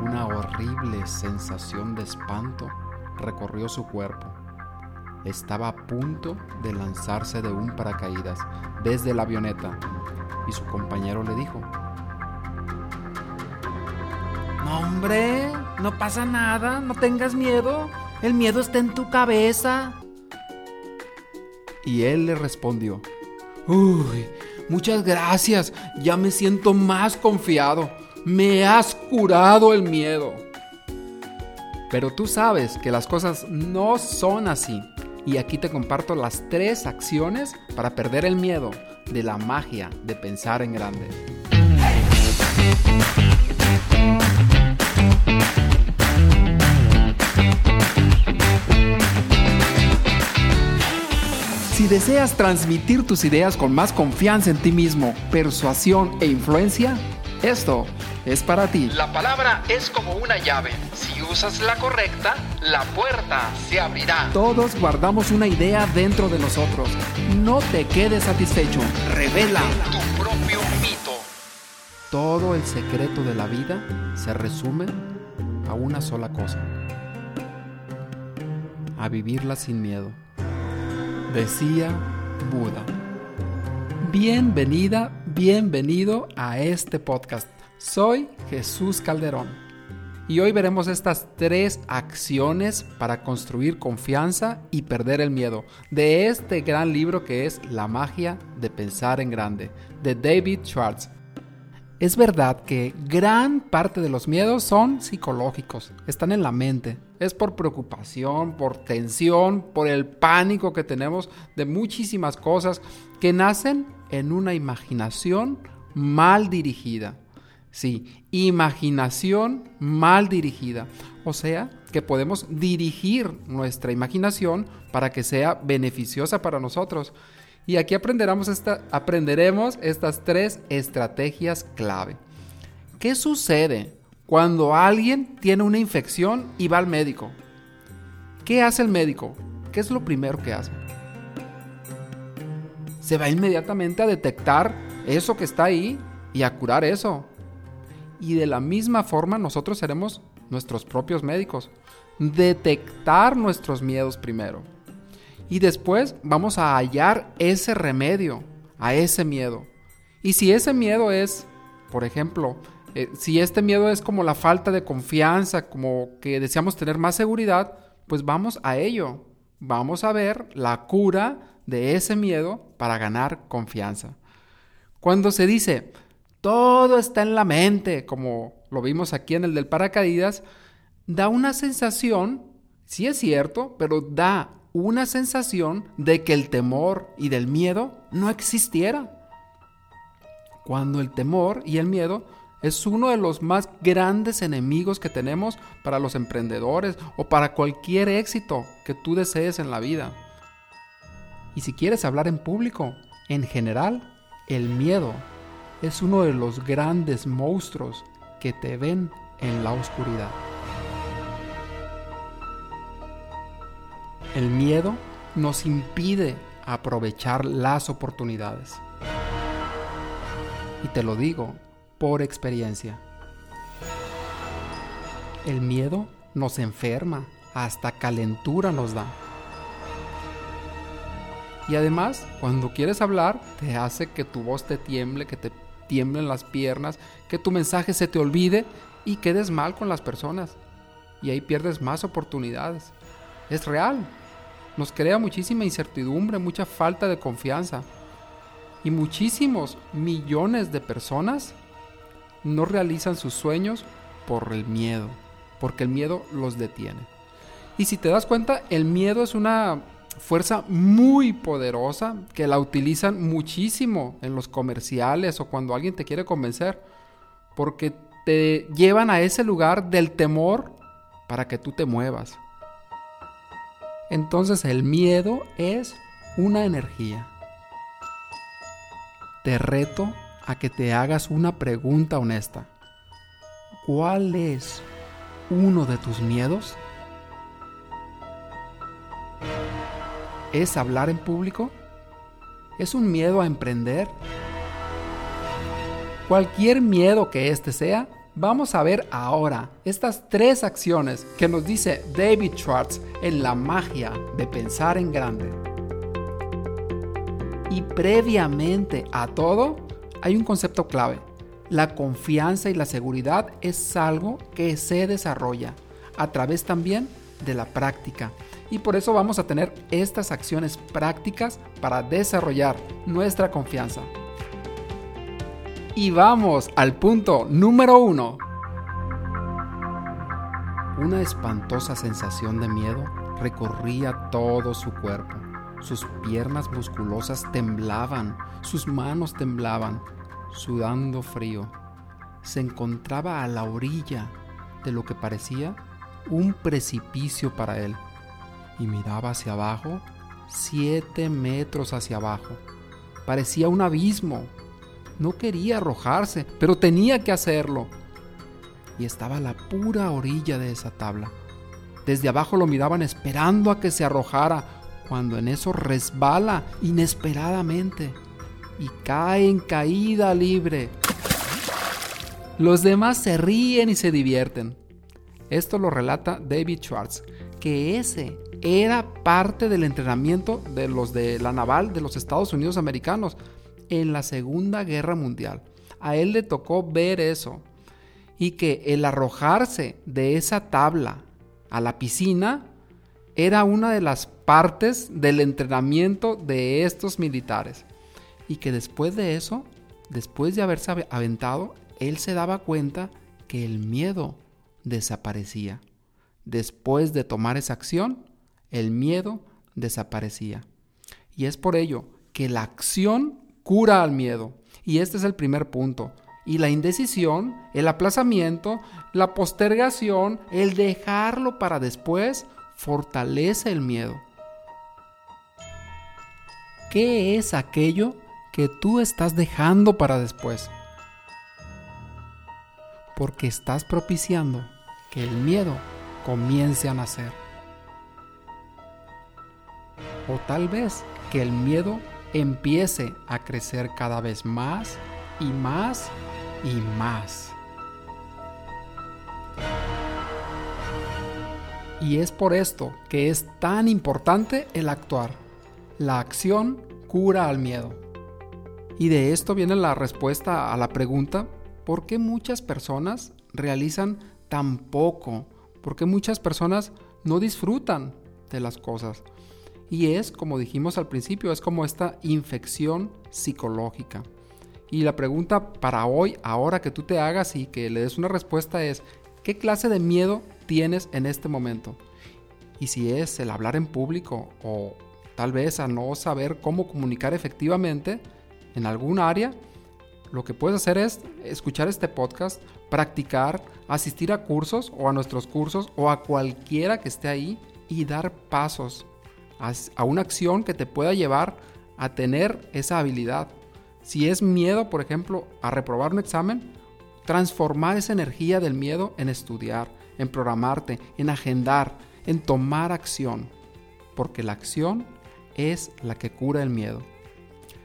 Una horrible sensación de espanto recorrió su cuerpo. Estaba a punto de lanzarse de un paracaídas desde la avioneta y su compañero le dijo, No, hombre, no pasa nada, no tengas miedo. El miedo está en tu cabeza. Y él le respondió, Uy, muchas gracias, ya me siento más confiado. Me has curado el miedo. Pero tú sabes que las cosas no son así. Y aquí te comparto las tres acciones para perder el miedo de la magia de pensar en grande. Si deseas transmitir tus ideas con más confianza en ti mismo, persuasión e influencia, esto es para ti. La palabra es como una llave. Si usas la correcta, la puerta se abrirá. Todos guardamos una idea dentro de nosotros. No te quedes satisfecho. Revela tu propio mito. Todo el secreto de la vida se resume a una sola cosa. A vivirla sin miedo. Decía Buda. Bienvenida, bienvenido a este podcast. Soy Jesús Calderón y hoy veremos estas tres acciones para construir confianza y perder el miedo de este gran libro que es La magia de pensar en grande de David Schwartz. Es verdad que gran parte de los miedos son psicológicos, están en la mente. Es por preocupación, por tensión, por el pánico que tenemos de muchísimas cosas que nacen en una imaginación mal dirigida. Sí, imaginación mal dirigida. O sea, que podemos dirigir nuestra imaginación para que sea beneficiosa para nosotros. Y aquí aprenderemos, esta, aprenderemos estas tres estrategias clave. ¿Qué sucede cuando alguien tiene una infección y va al médico? ¿Qué hace el médico? ¿Qué es lo primero que hace? Se va inmediatamente a detectar eso que está ahí y a curar eso. Y de la misma forma nosotros seremos nuestros propios médicos. Detectar nuestros miedos primero y después vamos a hallar ese remedio a ese miedo. Y si ese miedo es, por ejemplo, eh, si este miedo es como la falta de confianza, como que deseamos tener más seguridad, pues vamos a ello. Vamos a ver la cura de ese miedo para ganar confianza. Cuando se dice, todo está en la mente, como lo vimos aquí en el del paracaídas, da una sensación, sí es cierto, pero da una sensación de que el temor y del miedo no existiera. Cuando el temor y el miedo es uno de los más grandes enemigos que tenemos para los emprendedores o para cualquier éxito que tú desees en la vida. Y si quieres hablar en público, en general, el miedo es uno de los grandes monstruos que te ven en la oscuridad. El miedo nos impide aprovechar las oportunidades. Y te lo digo por experiencia. El miedo nos enferma, hasta calentura nos da. Y además, cuando quieres hablar, te hace que tu voz te tiemble, que te tiemblen las piernas, que tu mensaje se te olvide y quedes mal con las personas. Y ahí pierdes más oportunidades. Es real, nos crea muchísima incertidumbre, mucha falta de confianza. Y muchísimos millones de personas no realizan sus sueños por el miedo, porque el miedo los detiene. Y si te das cuenta, el miedo es una fuerza muy poderosa que la utilizan muchísimo en los comerciales o cuando alguien te quiere convencer, porque te llevan a ese lugar del temor para que tú te muevas. Entonces el miedo es una energía. Te reto a que te hagas una pregunta honesta. ¿Cuál es uno de tus miedos? ¿Es hablar en público? ¿Es un miedo a emprender? Cualquier miedo que éste sea, Vamos a ver ahora estas tres acciones que nos dice David Schwartz en la magia de pensar en grande. Y previamente a todo, hay un concepto clave. La confianza y la seguridad es algo que se desarrolla a través también de la práctica. Y por eso vamos a tener estas acciones prácticas para desarrollar nuestra confianza. Y vamos al punto número uno. Una espantosa sensación de miedo recorría todo su cuerpo. Sus piernas musculosas temblaban, sus manos temblaban, sudando frío. Se encontraba a la orilla de lo que parecía un precipicio para él y miraba hacia abajo, siete metros hacia abajo. Parecía un abismo no quería arrojarse, pero tenía que hacerlo. Y estaba a la pura orilla de esa tabla. Desde abajo lo miraban esperando a que se arrojara, cuando en eso resbala inesperadamente y cae en caída libre. Los demás se ríen y se divierten. Esto lo relata David Schwartz, que ese era parte del entrenamiento de los de la naval de los Estados Unidos americanos en la Segunda Guerra Mundial. A él le tocó ver eso. Y que el arrojarse de esa tabla a la piscina era una de las partes del entrenamiento de estos militares. Y que después de eso, después de haberse aventado, él se daba cuenta que el miedo desaparecía. Después de tomar esa acción, el miedo desaparecía. Y es por ello que la acción cura al miedo. Y este es el primer punto. Y la indecisión, el aplazamiento, la postergación, el dejarlo para después, fortalece el miedo. ¿Qué es aquello que tú estás dejando para después? Porque estás propiciando que el miedo comience a nacer. O tal vez que el miedo empiece a crecer cada vez más y más y más. Y es por esto que es tan importante el actuar. La acción cura al miedo. Y de esto viene la respuesta a la pregunta, ¿por qué muchas personas realizan tan poco? ¿Por qué muchas personas no disfrutan de las cosas? Y es, como dijimos al principio, es como esta infección psicológica. Y la pregunta para hoy, ahora que tú te hagas y que le des una respuesta es, ¿qué clase de miedo tienes en este momento? Y si es el hablar en público o tal vez a no saber cómo comunicar efectivamente en algún área, lo que puedes hacer es escuchar este podcast, practicar, asistir a cursos o a nuestros cursos o a cualquiera que esté ahí y dar pasos a una acción que te pueda llevar a tener esa habilidad. Si es miedo, por ejemplo, a reprobar un examen, transformar esa energía del miedo en estudiar, en programarte, en agendar, en tomar acción, porque la acción es la que cura el miedo.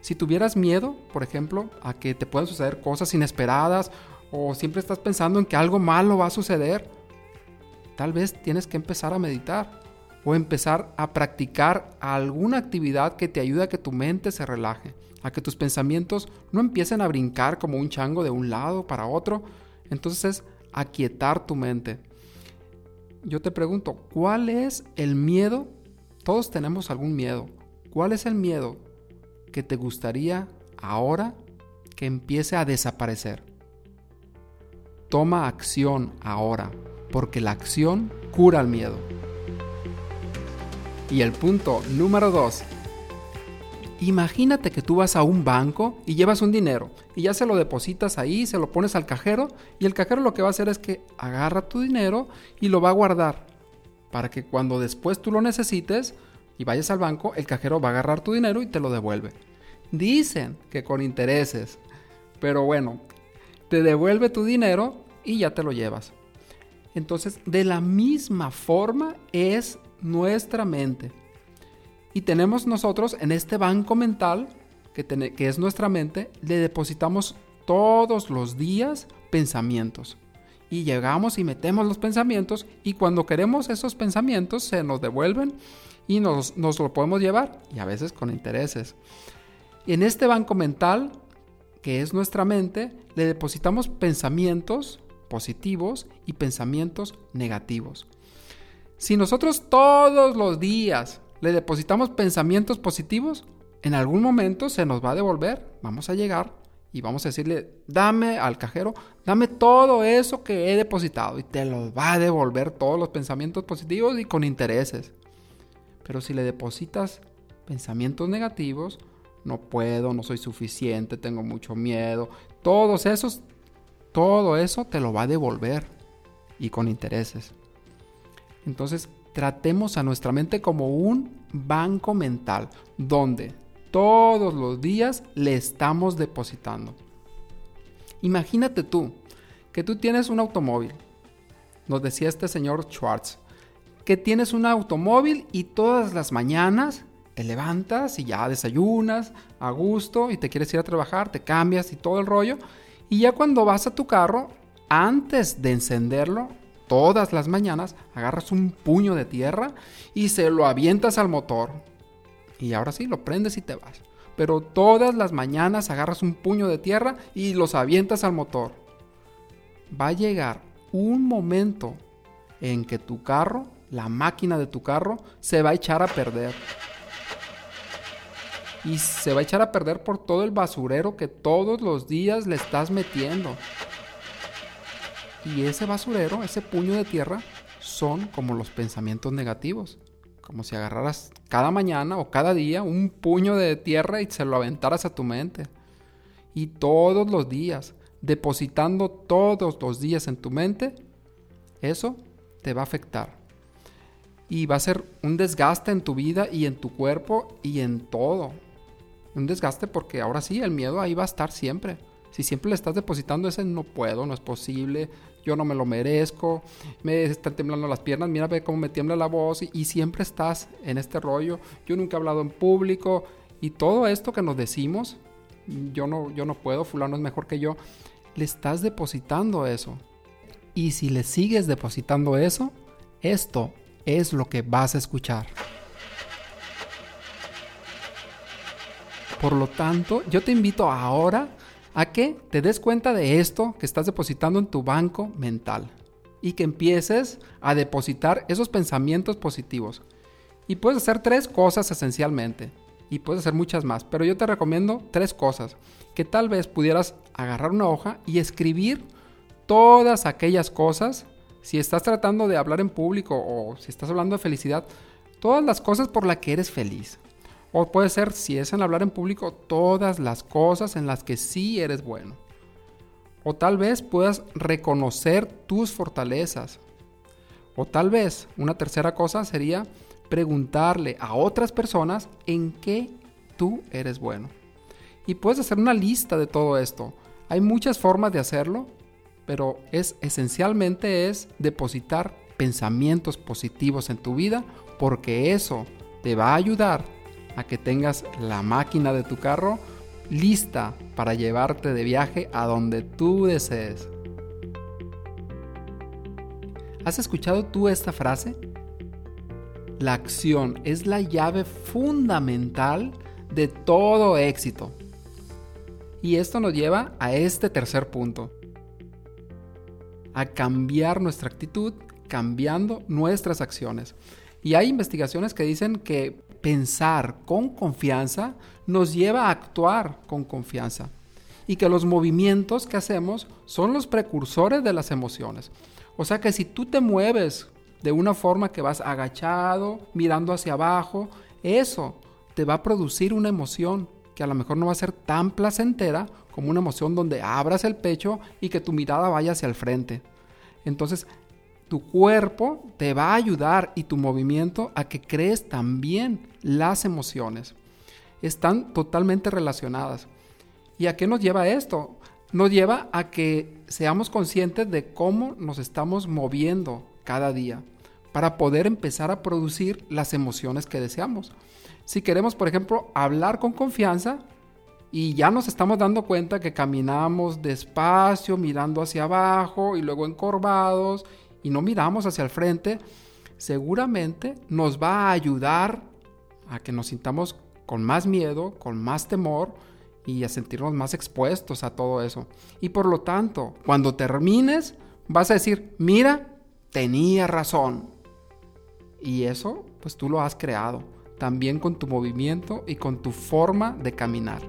Si tuvieras miedo, por ejemplo, a que te puedan suceder cosas inesperadas o siempre estás pensando en que algo malo va a suceder, tal vez tienes que empezar a meditar o empezar a practicar alguna actividad que te ayude a que tu mente se relaje, a que tus pensamientos no empiecen a brincar como un chango de un lado para otro. Entonces es aquietar tu mente. Yo te pregunto, ¿cuál es el miedo? Todos tenemos algún miedo. ¿Cuál es el miedo que te gustaría ahora que empiece a desaparecer? Toma acción ahora, porque la acción cura el miedo. Y el punto número 2. Imagínate que tú vas a un banco y llevas un dinero y ya se lo depositas ahí, se lo pones al cajero y el cajero lo que va a hacer es que agarra tu dinero y lo va a guardar para que cuando después tú lo necesites y vayas al banco, el cajero va a agarrar tu dinero y te lo devuelve. Dicen que con intereses, pero bueno, te devuelve tu dinero y ya te lo llevas. Entonces, de la misma forma es nuestra mente. Y tenemos nosotros en este banco mental, que, que es nuestra mente, le depositamos todos los días pensamientos. y llegamos y metemos los pensamientos y cuando queremos esos pensamientos se nos devuelven y nos, nos lo podemos llevar y a veces con intereses. En este banco mental, que es nuestra mente, le depositamos pensamientos positivos y pensamientos negativos. Si nosotros todos los días le depositamos pensamientos positivos, en algún momento se nos va a devolver. Vamos a llegar y vamos a decirle, dame al cajero, dame todo eso que he depositado y te lo va a devolver todos los pensamientos positivos y con intereses. Pero si le depositas pensamientos negativos, no puedo, no soy suficiente, tengo mucho miedo, todos esos, todo eso te lo va a devolver y con intereses. Entonces, tratemos a nuestra mente como un banco mental, donde todos los días le estamos depositando. Imagínate tú, que tú tienes un automóvil. Nos decía este señor Schwartz, que tienes un automóvil y todas las mañanas te levantas y ya desayunas a gusto y te quieres ir a trabajar, te cambias y todo el rollo. Y ya cuando vas a tu carro, antes de encenderlo, todas las mañanas agarras un puño de tierra y se lo avientas al motor y ahora sí, lo prendes y te vas. Pero todas las mañanas agarras un puño de tierra y los avientas al motor. Va a llegar un momento en que tu carro, la máquina de tu carro, se va a echar a perder. Y se va a echar a perder por todo el basurero que todos los días le estás metiendo. Y ese basurero, ese puño de tierra, son como los pensamientos negativos como si agarraras cada mañana o cada día un puño de tierra y se lo aventaras a tu mente. Y todos los días, depositando todos los días en tu mente, eso te va a afectar. Y va a ser un desgaste en tu vida y en tu cuerpo y en todo. Un desgaste porque ahora sí, el miedo ahí va a estar siempre. Si siempre le estás depositando ese no puedo, no es posible, yo no me lo merezco, me están temblando las piernas, mira cómo me tiembla la voz y, siempre estás en este rollo, yo nunca he hablado en público y todo esto que nos decimos, yo no, yo no puedo, fulano es mejor que yo, le estás depositando eso. Y si le sigues depositando eso, esto es lo que vas a escuchar. Por lo tanto, yo te invito ahora a que te des cuenta de esto que estás depositando en tu banco mental y que empieces a depositar esos pensamientos positivos. Y puedes hacer tres cosas esencialmente. Y puedes hacer muchas más. Pero yo te recomiendo tres cosas. Que tal vez pudieras agarrar una hoja y escribir todas aquellas cosas. Si estás tratando de hablar en público o si estás hablando de felicidad. Todas las cosas por las que eres feliz. O puede ser, si es en hablar en público, todas las cosas en las que sí eres bueno. O tal vez puedas reconocer tus fortalezas. O tal vez una tercera cosa sería preguntarle a otras personas en qué tú eres bueno. Y puedes hacer una lista de todo esto. Hay muchas formas de hacerlo, pero es esencialmente es depositar pensamientos positivos en tu vida porque eso te va a ayudar a que tengas la máquina de tu carro lista para llevarte de viaje a donde tú desees. ¿Has escuchado tú esta frase? La acción es la llave fundamental de todo éxito. Y esto nos lleva a este tercer punto. A cambiar nuestra actitud cambiando nuestras acciones. Y hay investigaciones que dicen que pensar con confianza nos lleva a actuar con confianza y que los movimientos que hacemos son los precursores de las emociones. O sea que si tú te mueves de una forma que vas agachado, mirando hacia abajo, eso te va a producir una emoción que a lo mejor no va a ser tan placentera como una emoción donde abras el pecho y que tu mirada vaya hacia el frente. Entonces, tu cuerpo te va a ayudar y tu movimiento a que crees también las emociones. Están totalmente relacionadas. ¿Y a qué nos lleva esto? Nos lleva a que seamos conscientes de cómo nos estamos moviendo cada día para poder empezar a producir las emociones que deseamos. Si queremos, por ejemplo, hablar con confianza, y ya nos estamos dando cuenta que caminamos despacio, mirando hacia abajo y luego encorvados y no miramos hacia el frente, seguramente nos va a ayudar a que nos sintamos con más miedo, con más temor y a sentirnos más expuestos a todo eso. Y por lo tanto, cuando termines, vas a decir, mira, tenía razón. Y eso, pues tú lo has creado, también con tu movimiento y con tu forma de caminar.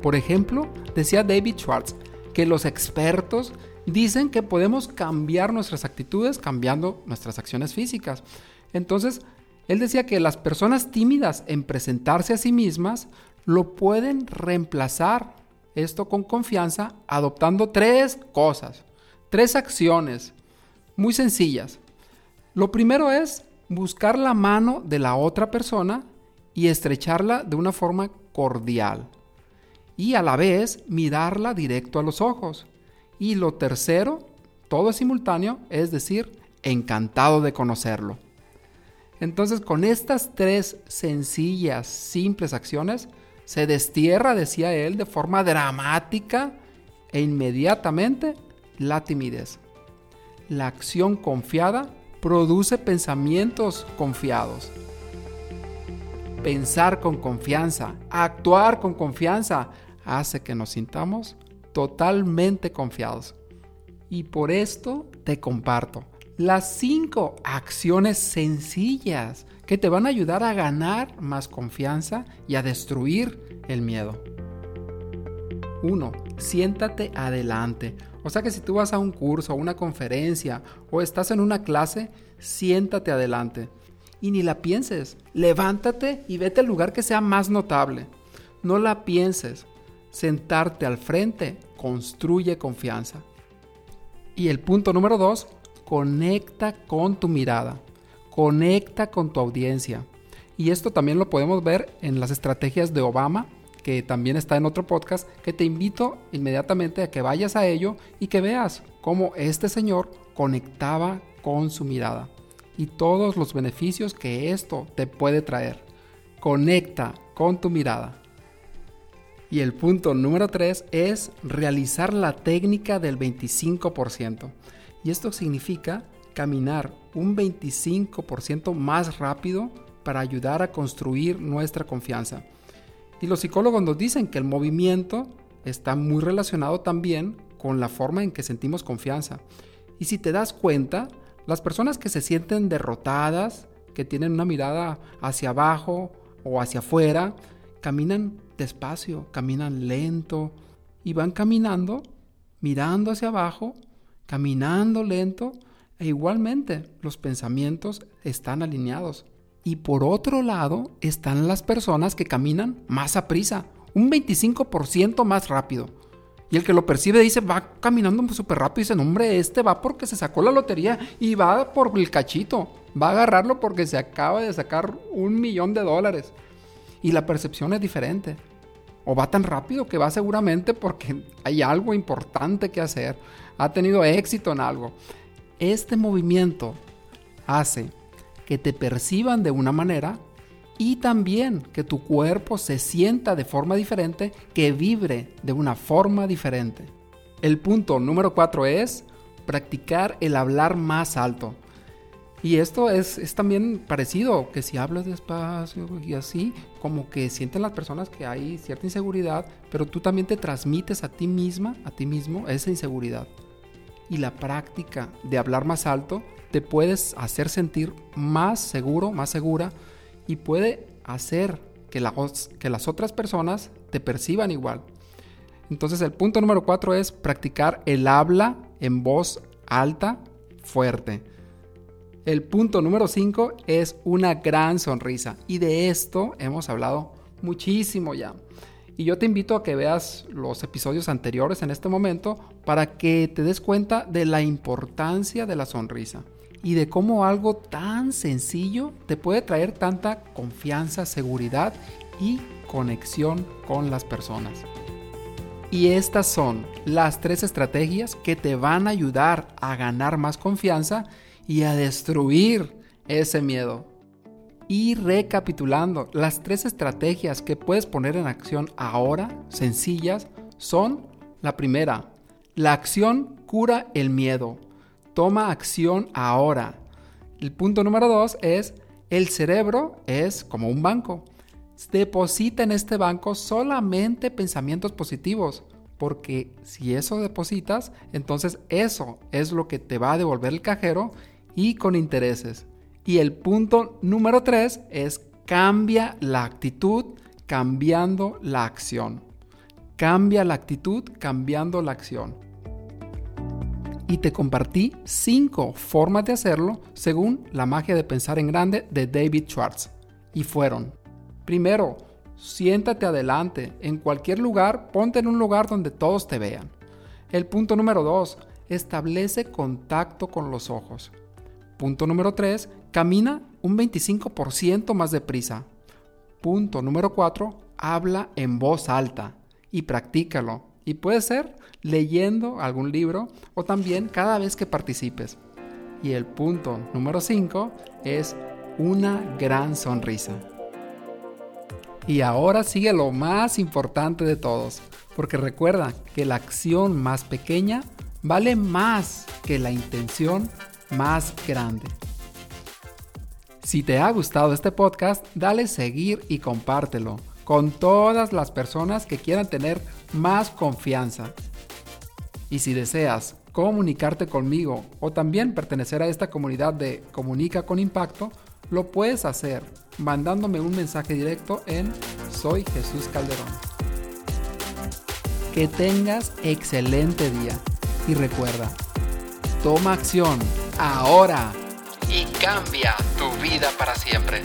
Por ejemplo, decía David Schwartz que los expertos dicen que podemos cambiar nuestras actitudes cambiando nuestras acciones físicas. Entonces, él decía que las personas tímidas en presentarse a sí mismas lo pueden reemplazar esto con confianza adoptando tres cosas, tres acciones muy sencillas. Lo primero es buscar la mano de la otra persona y estrecharla de una forma cordial. Y a la vez mirarla directo a los ojos. Y lo tercero, todo es simultáneo, es decir, encantado de conocerlo. Entonces con estas tres sencillas, simples acciones, se destierra, decía él, de forma dramática e inmediatamente la timidez. La acción confiada produce pensamientos confiados. Pensar con confianza, actuar con confianza, hace que nos sintamos totalmente confiados. Y por esto te comparto las cinco acciones sencillas que te van a ayudar a ganar más confianza y a destruir el miedo. 1. Siéntate adelante. O sea que si tú vas a un curso, a una conferencia o estás en una clase, siéntate adelante. Y ni la pienses. Levántate y vete al lugar que sea más notable. No la pienses. Sentarte al frente construye confianza. Y el punto número 2, conecta con tu mirada, conecta con tu audiencia. Y esto también lo podemos ver en las estrategias de Obama, que también está en otro podcast, que te invito inmediatamente a que vayas a ello y que veas cómo este señor conectaba con su mirada y todos los beneficios que esto te puede traer. Conecta con tu mirada. Y el punto número 3 es realizar la técnica del 25%. Y esto significa caminar un 25% más rápido para ayudar a construir nuestra confianza. Y los psicólogos nos dicen que el movimiento está muy relacionado también con la forma en que sentimos confianza. Y si te das cuenta, las personas que se sienten derrotadas, que tienen una mirada hacia abajo o hacia afuera, caminan despacio, caminan lento y van caminando mirando hacia abajo caminando lento e igualmente los pensamientos están alineados. Y por otro lado están las personas que caminan más a prisa, un 25% más rápido. Y el que lo percibe dice, va caminando súper rápido y dice, hombre, este va porque se sacó la lotería y va por el cachito. Va a agarrarlo porque se acaba de sacar un millón de dólares. Y la percepción es diferente. O va tan rápido que va seguramente porque hay algo importante que hacer ha tenido éxito en algo. Este movimiento hace que te perciban de una manera y también que tu cuerpo se sienta de forma diferente, que vibre de una forma diferente. El punto número cuatro es practicar el hablar más alto. Y esto es, es, también parecido, que si hablas despacio y así, como que sienten las personas que hay cierta inseguridad, pero tú también te transmites a ti misma, a ti mismo, esa inseguridad y la práctica de hablar más alto te puedes hacer sentir más seguro, más segura y puede hacer que, que las otras personas te perciban igual. Entonces el punto número cuatro es practicar el habla en voz alta, fuerte. El punto número cinco es una gran sonrisa y de esto hemos hablado muchísimo ya. Y yo te invito a que veas los episodios anteriores en este momento para que te des cuenta de la importancia de la sonrisa y de cómo algo tan sencillo te puede traer tanta confianza, seguridad y conexión con las personas. Y estas son las tres estrategias que te van a ayudar a ganar más confianza y a destruir ese miedo. Y recapitulando, las tres estrategias que puedes poner en acción ahora, sencillas, son la primera, la acción cura el miedo. Toma acción ahora. El punto número dos es, el cerebro es como un banco. Deposita en este banco solamente pensamientos positivos, porque si eso depositas, entonces eso es lo que te va a devolver el cajero y con intereses. Y el punto número tres es cambia la actitud cambiando la acción. Cambia la actitud cambiando la acción. Y te compartí cinco formas de hacerlo según la magia de pensar en grande de David Schwartz. Y fueron, primero, siéntate adelante, en cualquier lugar, ponte en un lugar donde todos te vean. El punto número dos, establece contacto con los ojos. Punto número 3. Camina un 25% más deprisa. Punto número 4. Habla en voz alta y practícalo. Y puede ser leyendo algún libro o también cada vez que participes. Y el punto número 5 es una gran sonrisa. Y ahora sigue lo más importante de todos, porque recuerda que la acción más pequeña vale más que la intención más grande. Si te ha gustado este podcast, dale seguir y compártelo con todas las personas que quieran tener más confianza. Y si deseas comunicarte conmigo o también pertenecer a esta comunidad de Comunica con Impacto, lo puedes hacer mandándome un mensaje directo en Soy Jesús Calderón. Que tengas excelente día y recuerda, toma acción ahora y cambia tu vida para siempre.